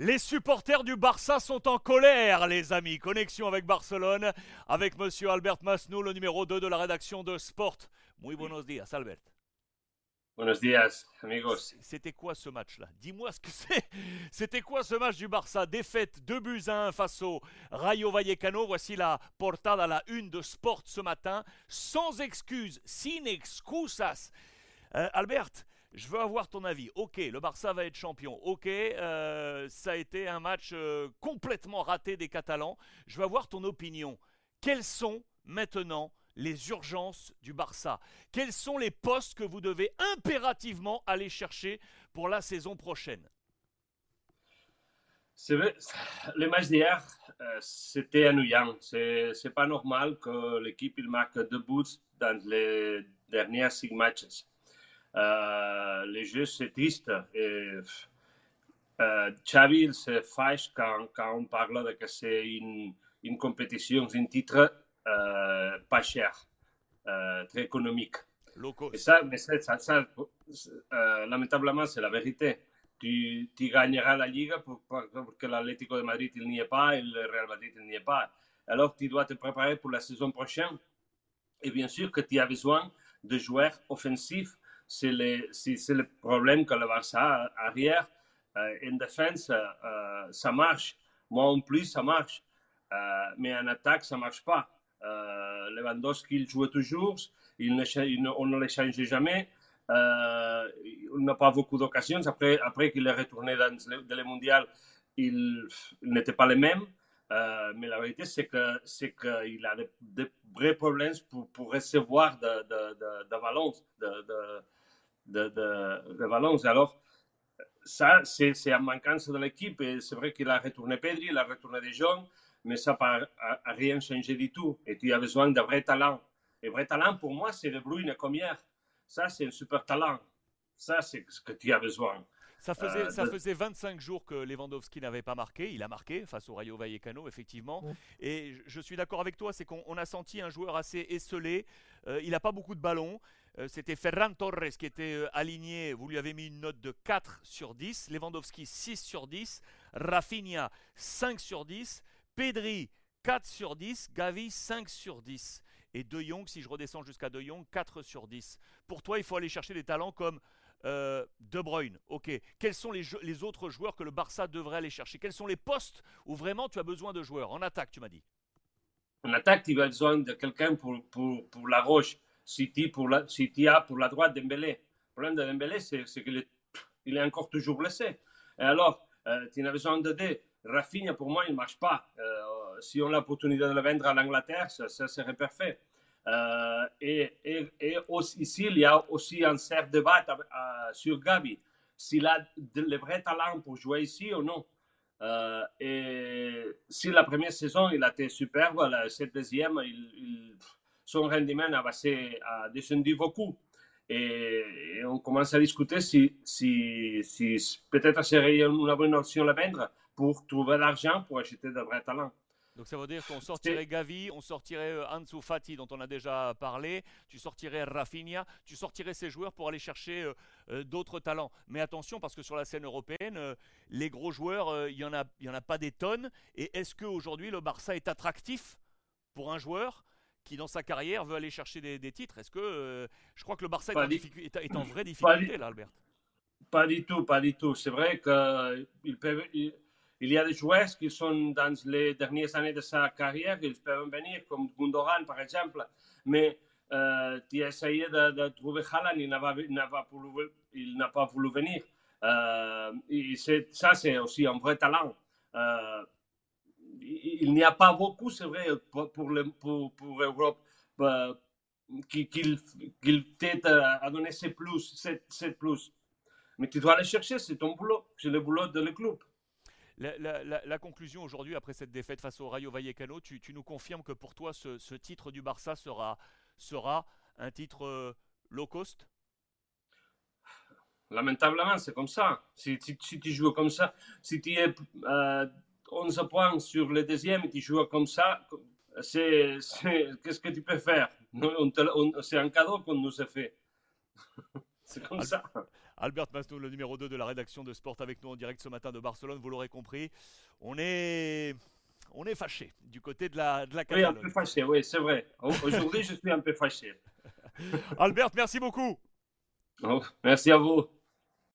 Les supporters du Barça sont en colère, les amis. Connexion avec Barcelone, avec monsieur Albert Masnou, le numéro 2 de la rédaction de Sport. Muy buenos días, Albert. Buenos días, amigos. C'était quoi ce match-là? Dis-moi ce que c'est. C'était quoi ce match du Barça? Défaite 2 buts à 1 face au Rayo Vallecano. Voici la portada, la une de Sport ce matin. Sans excuses, sin excusas. Euh, Albert, je veux avoir ton avis. Ok, le Barça va être champion. Ok, euh, ça a été un match euh, complètement raté des Catalans. Je veux avoir ton opinion. Quelles sont maintenant les urgences du Barça? Quels sont les postes que vous devez impérativement aller chercher pour la saison prochaine? Le match d'hier, euh, c'était ennuyant. C'est n'est pas normal que l'équipe marque deux buts dans les derniers six matchs. Euh, le jeu, c'est triste. Et, euh, Xavi, il se fâche quand, quand, on parle de que c'est une, une, compétition, un titre euh, pas cher, très économique. Et ça, mais ça, ça, ça euh, lamentablement, c'est la vérité. Tu, tu, gagneras la Liga pour, pour que l'Atlético de Madrid il n'y est pas et le Real Madrid il n'y est pas. Alors tu dois te préparer pour la saison prochaine. Et bien sûr que tu as besoin de joueurs offensifs c'est le, problème que le Barça arrière, euh, en défense, euh, ça marche. Moi en plus, ça marche. Euh, mais en attaque, ça ne marche pas. Euh, Lewandowski, il joue toujours. Il ne, il, on ne le change jamais. Euh, il n'a pas beaucoup d'occasions. Après, après qu'il est retourné dans le, le mondial, il, n'était pas le même. Euh, mais la vérité, c'est que c'est qu'il a de, vrais problèmes pour, pour recevoir de, de, de, de ballons, de, Valence. Alors, ça, c'est en manquance de l'équipe. Et c'est vrai qu'il a retourné Pedri, il a retourné des mais ça n'a rien changé du tout. Et tu as besoin de vrais talents. Et vrai talent, pour moi, c'est De Bruyne comme hier. Ça, c'est un super talent. Ça, c'est ce que tu as besoin. Ça faisait, euh, ça faisait 25 jours que Lewandowski n'avait pas marqué. Il a marqué face au Rayo Vallecano, effectivement. Et je suis d'accord avec toi, c'est qu'on a senti un joueur assez esselé. Euh, il n'a pas beaucoup de ballons. Euh, C'était Ferran Torres qui était euh, aligné. Vous lui avez mis une note de 4 sur 10. Lewandowski 6 sur 10. Rafinha 5 sur 10. Pedri 4 sur 10. Gavi 5 sur 10. Et De Jong, si je redescends jusqu'à De Jong, 4 sur 10. Pour toi, il faut aller chercher des talents comme euh, De Bruyne, ok. Quels sont les, autres joueurs que le Barça devrait aller chercher? Quels sont les postes où vraiment tu as besoin de joueurs? En attaque, tu m'as dit. En attaque, tu as besoin de quelqu'un pour, pour, la roche. Si tu, pour la, as pour la droite Dembélé. Le problème de Dembélé, c'est qu'il est, il est encore toujours blessé. Et alors, euh, tu as besoin de deux. Rafinha, pour moi, il ne marche pas. Euh, si on a l'opportunité de le vendre à l'Angleterre, ça serait parfait. Euh, et, ici, il y a aussi un cerf débat euh, sur Gabi, s'il a le vrai talent pour jouer ici ou non. Euh, et si la première saison, il a été superbe, la, cette deuxième, son rendement a, passé, a descendu beaucoup. Et, et, on commence à discuter si, si, si peut-être serait une bonne option la vendre pour trouver l'argent pour acheter de vrais talents. Donc ça veut dire qu'on sortirait Gavi, on sortirait euh, Ansu Fati dont on a déjà parlé, tu sortirais Rafinha, tu sortirais ces joueurs pour aller chercher euh, euh, d'autres talents. Mais attention parce que sur la scène européenne, euh, les gros joueurs, il n'y en, a, y en a pas des tonnes. Et est-ce qu'aujourd'hui le Barça est attractif pour un joueur qui dans sa carrière veut aller chercher des, des titres? Est-ce que je crois que le Barça est en, est, est en, vraie difficulté là, Albert Pas du tout, pas du tout. C'est vrai qu'il peut... Il il y a des joueurs qui sont dans les dernières années de sa carrière, ils peuvent venir, comme Gundogan par exemple, mais euh, tu as essayé de, trouver Haaland, il n'a pas, voulu, venir. Euh, et ça, c'est aussi un vrai talent. Euh, il n'y a pas beaucoup, c'est vrai, pour, pour, euh, qu'il qu t'aide à donner ses plus, ses plus. Mais tu dois aller chercher, c'est ton boulot, c'est le boulot de le club. La, conclusion aujourd'hui, après cette défaite face au Rayo Vallecano, tu, tu nous confirmes que pour toi, ce, titre du Barça sera, sera un titre euh, low cost? Lamentablement, c'est comme ça. Si, tu joues comme ça, si tu es euh, 11 points sur le deuxième et tu joues comme ça, qu'est-ce que tu peux faire? C'est un cadeau qu'on nous a fait. c'est comme Al ça. Albert Masnou, le numéro 2 de la rédaction de Sport avec nous en direct ce matin de Barcelone, vous l'aurez compris. On est, on est fâché du côté de la, de la Oui, un peu fâché, oui, c'est vrai. Aujourd'hui, je suis un peu fâché. Albert, merci beaucoup. Oh, merci à vous.